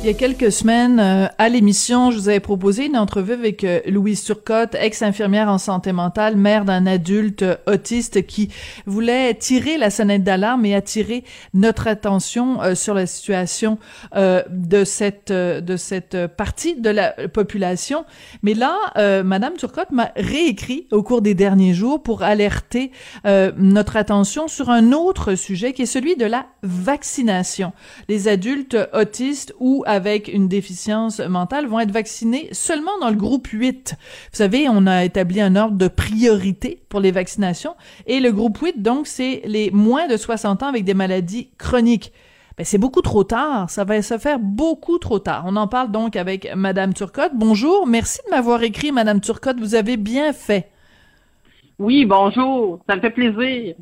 Il y a quelques semaines, euh, à l'émission, je vous avais proposé une entrevue avec euh, Louise Turcotte, ex-infirmière en santé mentale, mère d'un adulte euh, autiste qui voulait tirer la sonnette d'alarme et attirer notre attention sur la situation de cette de cette partie de la population. Mais là, Madame Turcotte m'a réécrit au cours des derniers jours pour alerter notre attention sur un autre sujet qui est celui de la vaccination. Les adultes autistes ou avec une déficience mentale vont être vaccinés seulement dans le groupe 8. Vous savez, on a établi un ordre de priorité pour les vaccinations et le groupe 8, donc, c'est les moins de 60 ans avec des maladies chroniques. Ben, c'est beaucoup trop tard. Ça va se faire beaucoup trop tard. On en parle donc avec Madame Turcotte. Bonjour. Merci de m'avoir écrit, Madame Turcotte. Vous avez bien fait. Oui, bonjour. Ça me fait plaisir.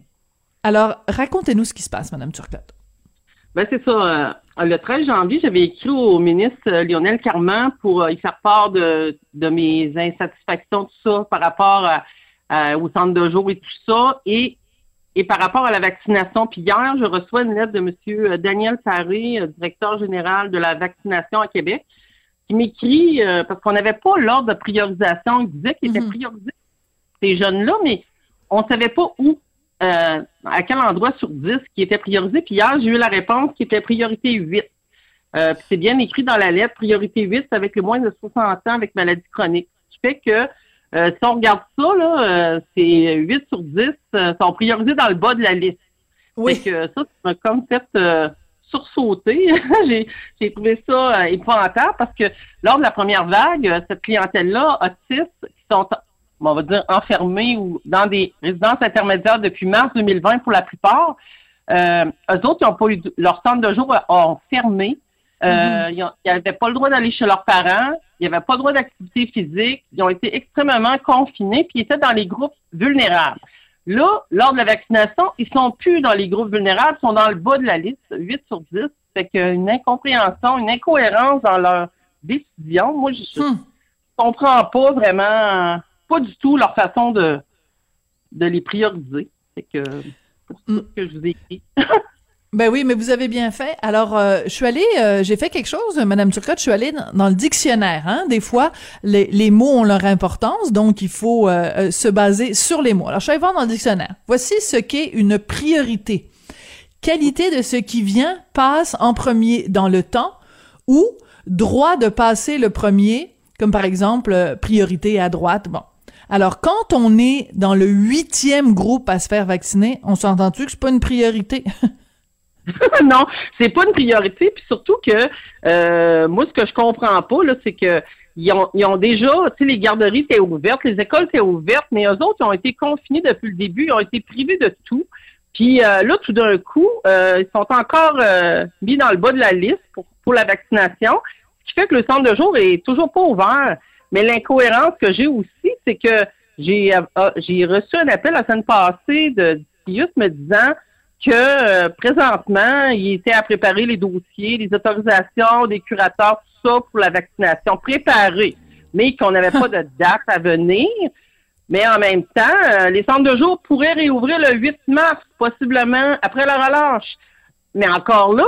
Alors, racontez-nous ce qui se passe, Madame Turcotte. Ben, c'est ça. Euh, le 13 janvier, j'avais écrit au ministre euh, Lionel Carman pour euh, y faire part de, mes insatisfactions, tout ça, par rapport au centre de jour et tout ça. Et, et par rapport à la vaccination. Puis hier, je reçois une lettre de M. Daniel Sarré, directeur général de la vaccination à Québec, qui m'écrit, parce qu'on n'avait pas l'ordre de priorisation. Il disait qu'il était mm-hmm. priorisé ces jeunes-là, mais on ne savait pas où. Euh, à quel endroit sur 10 qui était priorisé? Puis hier, j'ai eu la réponse qui était priorité 8. Euh, puis c'est bien écrit dans la lettre, priorité 8, c'est avec le moins de 60 ans avec maladie chronique. Ce qui fait que euh, si on regarde ça, là, c'est 8 sur 10 sont priorisés dans le bas de la liste. Oui. que ça, ça m'a comme fait sursauter. j'ai trouvé ça épouvantable parce que lors de la première vague, cette clientèle-là, autiste, qui sont on va dire, enfermés ou dans des résidences intermédiaires depuis mars 2020 pour la plupart. Euh, eux autres, ils n'ont pas eu leur centre de jour ont fermé. Euh, mm-hmm. Ils n'avaient pas le droit d'aller chez leurs parents. Ils n'avaient pas le droit d'activité physique. Ils ont été extrêmement confinés, puis ils étaient dans les groupes vulnérables. Là, lors de la vaccination, ils sont plus dans les groupes vulnérables, ils sont dans le bas de la liste, 8 sur 10. Fait une incompréhension, une incohérence dans leur décision. Moi, je ne hmm. comprends pas vraiment pas du tout leur façon de, de les prioriser. C'est que mm. que je vous ai écrit. Ben oui, mais vous avez bien fait. Alors, euh, je suis allée, euh, j'ai fait quelque chose, Madame Turcotte, je suis allée dans, le dictionnaire. Hein. Des fois, les, les, mots ont leur importance, donc il faut euh, se baser sur les mots. Alors, je suis allée voir dans le dictionnaire. Voici ce qu'est une priorité. Qualité de ce qui vient passe en premier dans le temps ou droit de passer le premier, comme par exemple priorité à droite. Bon, alors, quand on est dans le huitième groupe à se faire vacciner, on s'entend-tu que c'est pas une priorité? non, c'est pas une priorité. Puis surtout que euh, moi, ce que je comprends pas, c'est que ils ont déjà, tu sais, les garderies étaient ouvertes, les écoles étaient ouvertes, mais eux autres, ils ont été confinés depuis le début, ils ont été privés de tout. Puis euh, là, tout d'un coup, euh, ils sont encore mis dans le bas de la liste pour, pour la vaccination, ce qui fait que le centre de jour est toujours pas ouvert. Mais l'incohérence que j'ai aussi, c'est que j'ai euh, ah, j'ai reçu un appel la semaine passée de Dius me disant que euh, présentement, il était à préparer les dossiers, les autorisations des curateurs, tout ça pour la vaccination préparée, mais qu'on n'avait pas de date à venir. Mais en même temps, euh, les centres de jour pourraient réouvrir le 8 mars, possiblement après la relâche. Mais encore là,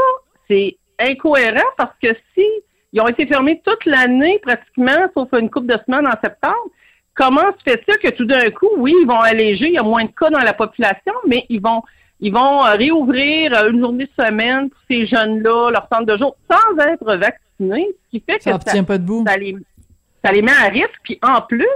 c'est incohérent parce que si ils ont été fermés toute l'année pratiquement, sauf une couple de semaines en septembre. Comment se fait-il que tout d'un coup, oui, ils vont alléger, il y a moins de cas dans la population, mais ils vont ils vont euh, réouvrir euh, une journée de semaine pour ces jeunes-là, leur centre de jour, sans être vaccinés, ce qui fait que ça, ça, pas debout. ça, les, ça les met à risque. Puis en plus,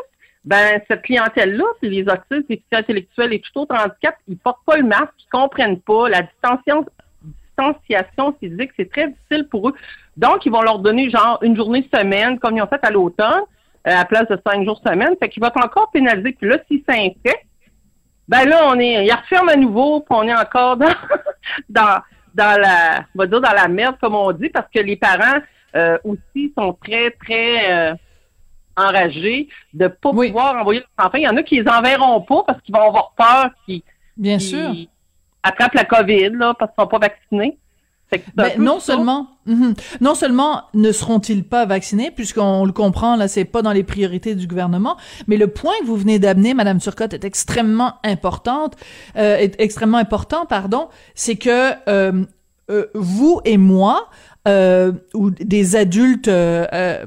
ben cette clientèle-là, c'est les autistes, les intellectuels et tout autre handicap, ils portent pas le masque, ils comprennent pas la distanciation, distanciation physique, c'est très difficile pour eux. Donc, ils vont leur donner genre une journée semaine, comme ils ont fait à l'automne, à la place de cinq jours semaine. Fait qu'ils vont être encore pénalisés. Puis là, s'ils s'infectent, ben là, on est, ils referment à nouveau, puis on est encore dans, dans, dans la, on va dire dans la merde, comme on dit, parce que les parents euh, aussi sont très, très euh, enragés de pas pouvoir envoyer leurs enfants. Il y en a qui les enverront pas parce qu'ils vont avoir peur qu'ils, Bien sûr. attrapent la COVID, là, parce qu'ils sont pas vaccinés. Ben, non seulement, mhm. non seulement ne seront-ils pas vaccinés, puisqu'on le comprend, là, c'est pas dans les priorités du gouvernement, mais le point que vous venez d'amener, Madame Turcotte, est extrêmement importante, euh, est extrêmement important, pardon, c'est que euh, euh, vous et moi, euh, ou des adultes euh,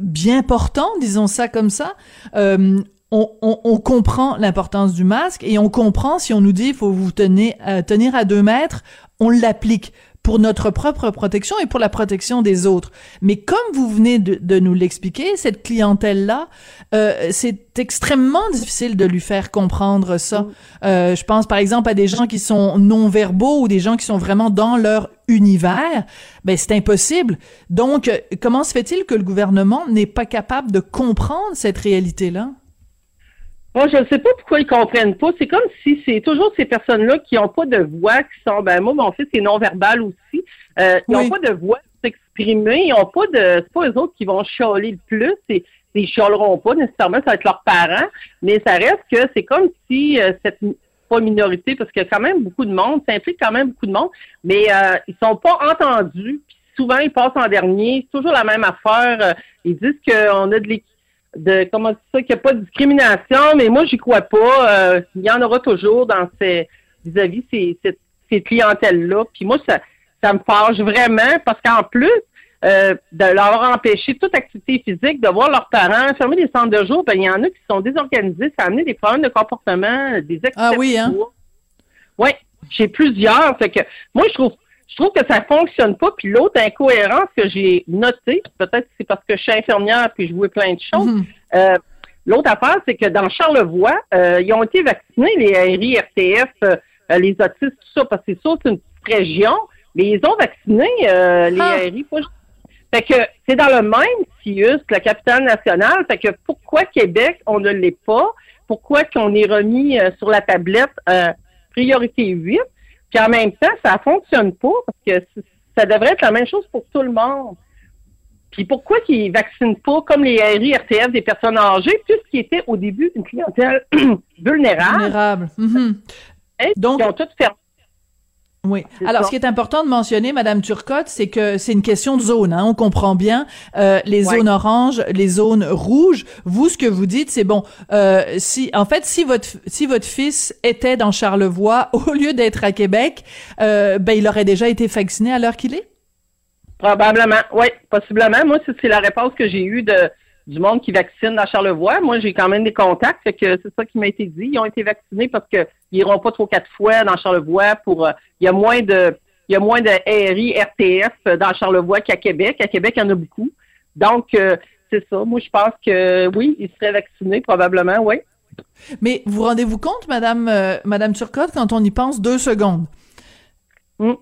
bien portants, disons ça comme ça, on, on, on, comprend l'importance du masque et on comprend si on nous dit il faut vous tenir, tenir à deux mètres, on l'applique pour notre propre protection et pour la protection des autres. Mais comme vous venez de, de nous l'expliquer, cette clientèle-là, euh, c'est extrêmement difficile de lui faire comprendre ça. Mm. Euh, je pense par exemple à des gens qui sont non-verbaux ou des gens qui sont vraiment dans leur univers. Ben c'est impossible. Donc, comment se fait-il que le gouvernement n'est pas capable de comprendre cette réalité-là? Moi, je ne sais pas pourquoi ils comprennent pas. C'est comme si c'est toujours ces personnes-là qui n'ont pas de voix, qui sont, ben moi, mon fils est non-verbal aussi. Euh, ils n'ont pas de voix pour s'exprimer. Ils n'ont pas de, c'est pas eux autres qui vont chialer le plus. C'est, ils chialeront pas nécessairement, ça va être leurs parents. Mais ça reste que c'est comme si euh, cette pas minorité, parce qu'il y a quand même beaucoup de monde, ça implique quand même beaucoup de monde, mais euh, ils sont pas entendus. Puis souvent, ils passent en dernier. C'est toujours la même affaire. Euh, ils disent qu'on a de l'équipe de comment ça qu'il n'y a pas de discrimination, mais moi j'y crois pas. Euh, il y en aura toujours dans ces vis-à-vis ces, ces, clientèles-là. Puis moi, ça, ça me fâche vraiment parce qu'en plus euh, de leur empêcher toute activité physique, de voir leurs parents fermer des centres de jour, ben il y en a qui sont désorganisés, ça a amené des problèmes de comportement, des excès Ah oui, hein? Oui, j'ai plusieurs. Fait que moi, je trouve je trouve que ça fonctionne pas. Puis l'autre incohérence que j'ai notée, peut-être que c'est parce que je suis infirmière puis je vois plein de choses. Mhm. Euh, l'autre affaire, c'est que dans Charlevoix, euh, ils ont été vaccinés, les ARI, RTF, euh, les autistes, tout ça, parce que c'est ça, c'est une région, mais ils ont vacciné les ah. ARI. Fait que c'est dans le même CIUS que la capitale nationale. Fait que pourquoi Québec, on ne l'est pas? Pourquoi qu'on est remis sur la tablette priorité 8? Puis en même temps, ça fonctionne pas parce que ça devrait être la même chose pour tout le monde. Puis pourquoi qu'ils vaccinent pas comme les RI, RTF des personnes âgées, puisqu'ils étaient au début une clientèle vulnérable? Vulnérable. Mhm. Donc, ils ont tout fermé oui. Alors, ce qui est important de mentionner, Madame Turcotte, c'est que c'est une question de zone. Hein. On comprend bien euh, les zones oranges, les zones rouges. Vous, ce que vous dites, c'est bon. Euh, si, en fait, si votre si votre fils était dans Charlevoix au lieu d'être à Québec, euh, ben il aurait déjà été vacciné à l'heure qu'il est? Probablement, oui, possiblement. Moi, c'est la réponse que j'ai eue de du monde qui vaccine dans Charlevoix. Moi, j'ai quand même des contacts, fait que c'est ça qui m'a été dit. Ils ont été vaccinés parce qu'ils n'iront pas trop quatre fois dans Charlevoix pour. Euh, il y a moins de il y a moins de RI, RTF dans Charlevoix qu'à Québec. À Québec, il y en a beaucoup. Donc, euh, c'est ça. Moi, je pense que oui, ils seraient vaccinés, probablement, oui. Mais vous rendez-vous compte, Madame, euh, Madame Turcotte, quand on y pense deux secondes? Hmm.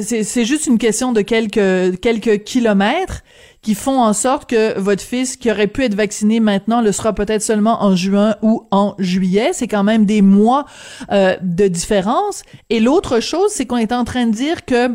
C'est juste une question de quelques, quelques kilomètres qui font en sorte que votre fils qui aurait pu être vacciné maintenant le sera peut-être seulement en juin ou en juillet. C'est quand même des mois euh, de différence. Et l'autre chose, c'est qu'on est en train de dire que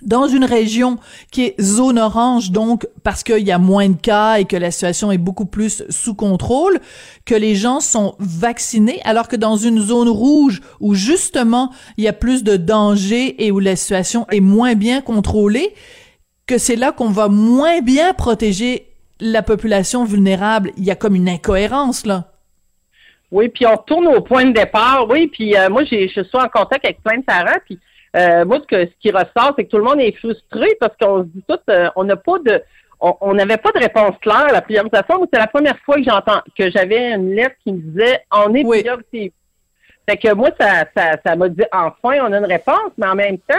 dans une région qui est zone orange, donc parce qu'il y a moins de cas et que la situation est beaucoup plus sous contrôle, que les gens sont vaccinés, alors que dans une zone rouge où justement il y a plus de danger et où la situation est moins bien contrôlée, que c'est là qu'on va moins bien protéger la population vulnérable. Il y a comme une incohérence, là. Oui, puis on retourne au point de départ. Oui, puis euh, moi, je suis en contact avec plein de parents, puis euh, moi, ce, qui ressort, c'est que tout le monde est frustré parce qu'on se dit tout, euh, on n'a pas de, on n'avait pas de réponse claire à la priorisation. C'est la première fois que j'entends que j'avais une lettre qui me disait on est oui. Fait que moi, ça, ça, ça m'a dit enfin, on a une réponse, mais en même temps,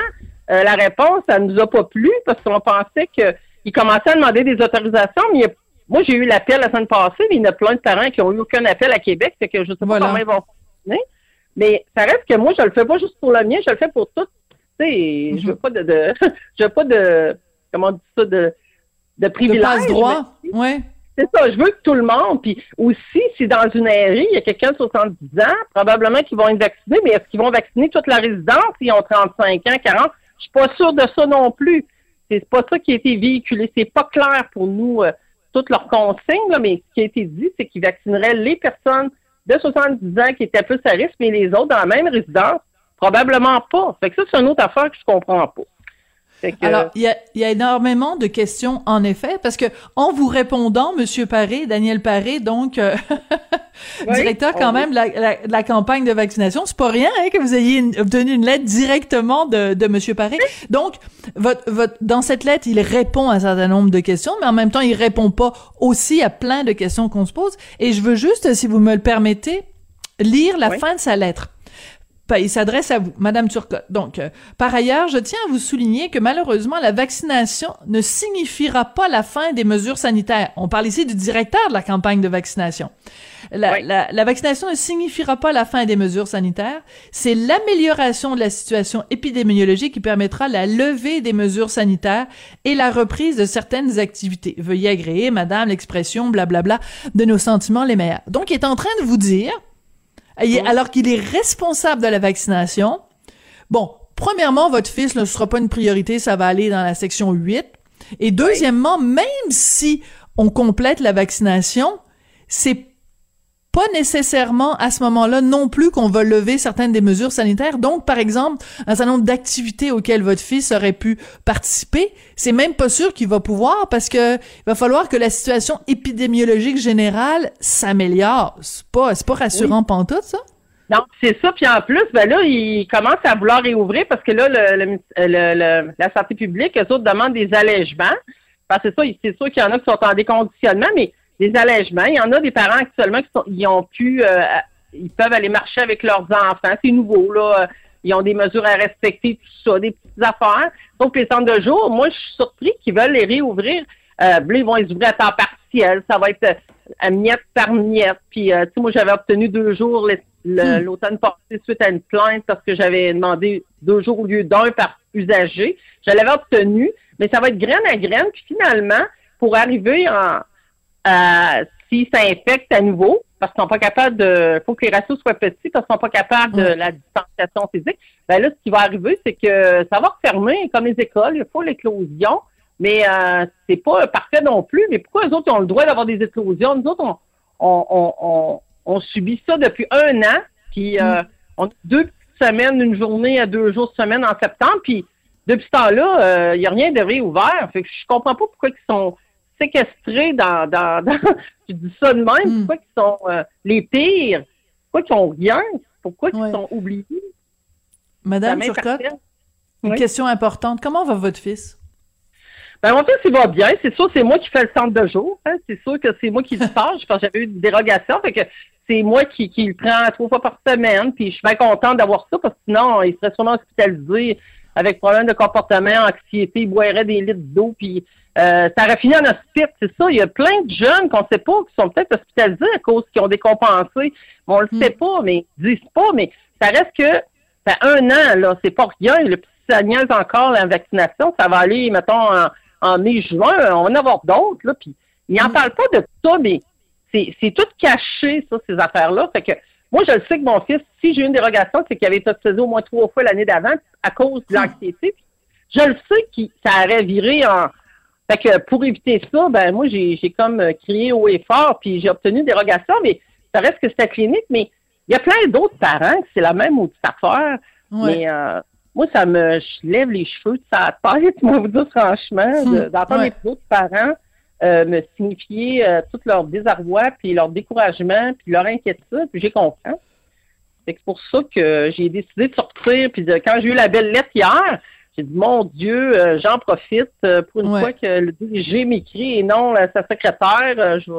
euh, la réponse, ça ne nous a pas plu parce qu'on pensait qu'ils commençaient à demander des autorisations, mais moi, j'ai eu l'appel la semaine passée, mais il y a plein de parents qui n'ont eu aucun appel à Québec, fait que je ne sais pas comment ils vont fonctionner. Mais ça reste que moi, je le fais pas juste pour le mien, je le fais pour tout. Tu sais, je veux pas de, de je veux pas de, comment on dit ça, de, de privilèges. De droit, ouais. C'est ça, je veux que tout le monde, puis aussi, si dans une aérie, il y a quelqu'un de 70 ans, probablement qu'ils vont être vaccinés, mais est-ce qu'ils vont vacciner toute la résidence s'ils ont 35 ans, 40? Je suis pas sûre de ça non plus. C'est pas ça qui a été véhiculé. C'est pas clair pour nous euh, toutes leurs consignes, mais ce qui a été dit, c'est qu'ils vaccineraient les personnes de 70 ans qui étaient plus à risque, mais les autres dans la même résidence, Probablement pas. Fait que ça, c'est une autre affaire que je comprends pas. Alors, il y a, y a, énormément de questions, en effet, parce que en vous répondant, Monsieur Paré, Daniel Paré, donc euh, directeur quand même de la, la, campagne de vaccination, c'est pas rien hein, que vous ayez obtenu une lettre directement de, de Monsieur Paré. Donc, votre, votre, dans cette lettre, il répond à un certain nombre de questions, mais en même temps, il répond pas aussi à plein de questions qu'on se pose. Et je veux juste, si vous me le permettez, lire la fin de sa lettre il s'adresse à vous, Madame Turcotte. Donc, euh, par ailleurs, je tiens à vous souligner que malheureusement, la vaccination ne signifiera pas la fin des mesures sanitaires. On parle ici du directeur de la campagne de vaccination. La, la, vaccination ne signifiera pas la fin des mesures sanitaires. C'est l'amélioration de la situation épidémiologique qui permettra la levée des mesures sanitaires et la reprise de certaines activités. Veuillez agréer, Madame, l'expression blablabla de nos sentiments les meilleurs. Donc, il est en train de vous dire alors qu'il est responsable de la vaccination. Bon, premièrement, votre fils ne sera pas une priorité, ça va aller dans la section 8. Et deuxièmement, même si on complète la vaccination, c'est pas nécessairement à ce moment-là non plus qu'on va lever certaines des mesures sanitaires. Donc, par exemple, un certain nombre d'activités auxquelles votre fils aurait pu participer, c'est même pas sûr qu'il va pouvoir parce que il va falloir que la situation épidémiologique générale s'améliore. C'est pas, c'est pas rassurant oui. pantoute, ça? Non, c'est ça. Puis en plus, ben là, il commence à vouloir réouvrir parce que là, le, le, la santé publique, eux autres demandent des allègements. Parce que ça, c'est sûr qu'il y en a qui sont en déconditionnement, mais des allègements. Il y en a des parents actuellement qui sont, ils ont pu, euh, ils peuvent aller marcher avec leurs enfants. C'est nouveau, là. Ils ont des mesures à respecter, tout ça, des petites affaires. Donc, les centres de jour, moi, je suis surpris qu'ils veulent les réouvrir. Euh, ils vont les ouvrir à temps partiel. Ça va être euh, à miette par miette. Puis, tu sais, moi, j'avais obtenu deux jours hmm. l'automne passé suite à une plainte parce que j'avais demandé deux jours au lieu d'un par usager. Je l'avais obtenu, mais ça va être graine à graine. Puis finalement, pour arriver en, euh, s'ils s'infectent à nouveau, parce qu'ils sont pas capables de, faut que les ratios soient petits, parce qu'ils sont pas capables de la distanciation physique, ben là, ce qui va arriver, c'est que ça va refermer, comme les écoles, il faut l'éclosion, mais euh, c'est pas parfait non plus. Mais pourquoi les autres ont le droit d'avoir des éclosions? Nous autres, on, on, on, on, subit ça depuis un an, puis euh, mm. on a deux semaines, une journée à deux jours semaine en septembre, puis depuis ce temps-là, il euh, n'y a rien de réouvert. Fait que je comprends pas pourquoi ils sont séquestrés dans, dans, dans je dis ça de même, hmm. pourquoi ils sont euh, les pires, pourquoi ils n'ont rien, pourquoi ils sont oubliés? Madame Turcotte, une question importante. Comment va votre fils? Ben, mon fils, il va bien. C'est sûr, c'est moi qui fais le centre de jour. Hein. C'est sûr que c'est moi qui le charge parce que j'avais eu une dérogation. Fait que c'est moi qui, qui le prends trois fois par semaine. Puis je suis bien contente d'avoir ça parce que sinon, il serait sûrement hospitalisé avec problème de comportement, anxiété, il boirait des litres d'eau. Puis euh, ça aurait fini en hospice, c'est ça. Il y a plein de jeunes qu'on ne sait pas, qui sont peut-être hospitalisés à cause qu'ils ont décompensé. On le sait hmm. pas, mais ils disent pas, mais ça reste que ça un an, là, c'est pas rien. Le ça encore la vaccination. Ça va aller, mettons, en, mai-juin. On va en avoir d'autres, là. Puis ils n'en hmm. parlent pas de ça, mais c'est tout caché, ça, ces affaires-là. Fait que moi, je le sais que mon fils, si j'ai eu une dérogation, c'est qu'il avait été hospitalisé au moins trois fois l'année d'avant à cause de l'anxiété. Je le sais que ça aurait viré en fait que pour éviter ça, ben moi, j'ai, j'ai comme crié haut et fort, puis j'ai obtenu une dérogation, mais ça reste que c'est la clinique, mais il y a plein d'autres parents que c'est la même ou affaire. Mais euh, moi, ça me je lève les cheveux de sa tête, moi vous dire franchement, hum, d'entendre les autres parents euh, me signifier tout leur désarroi, puis leur découragement, puis leur inquiétude, puis j'ai compris. C'est pour ça que j'ai décidé de sortir, puis quand j'ai eu la belle lettre hier, j'ai dit, mon Dieu, euh, j'en profite euh, pour une fois que le DG m'écrit et non sa secrétaire, euh, je,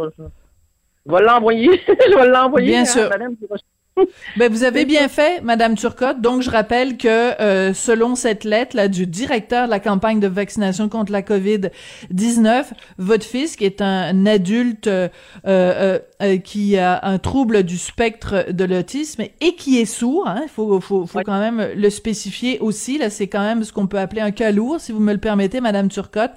vais l'envoyer. je vais l'envoyer Bien sûr. Madame ben, vous avez bien fait, Madame Turcotte. Donc, je rappelle que euh, selon cette lettre là du directeur de la campagne de vaccination contre la COVID-19, votre fils, qui est un adulte euh, euh, qui a un trouble du spectre de l'autisme et qui est sourd, il hein, faut, faut, faut quand même le spécifier aussi. Là, c'est quand même ce qu'on peut appeler un cas lourd, si vous me le permettez, Madame Turcotte.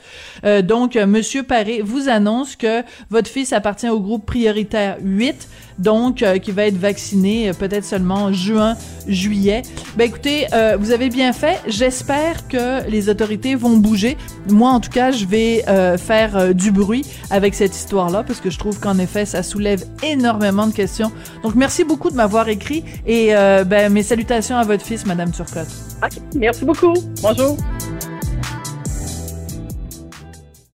donc, Monsieur Paré vous annonce que votre fils appartient au groupe prioritaire 8 donc qui va être vacciné peut-être seulement juin, juillet. Ben écoutez, vous avez bien fait. J'espère que les autorités vont bouger. Moi, en tout cas, je vais faire du bruit avec cette histoire-là parce que je trouve qu'en effet, ça soulève énormément de questions. Donc, merci beaucoup de m'avoir écrit et ben, mes salutations à votre fils, Madame Turcotte. Merci beaucoup. Bonjour.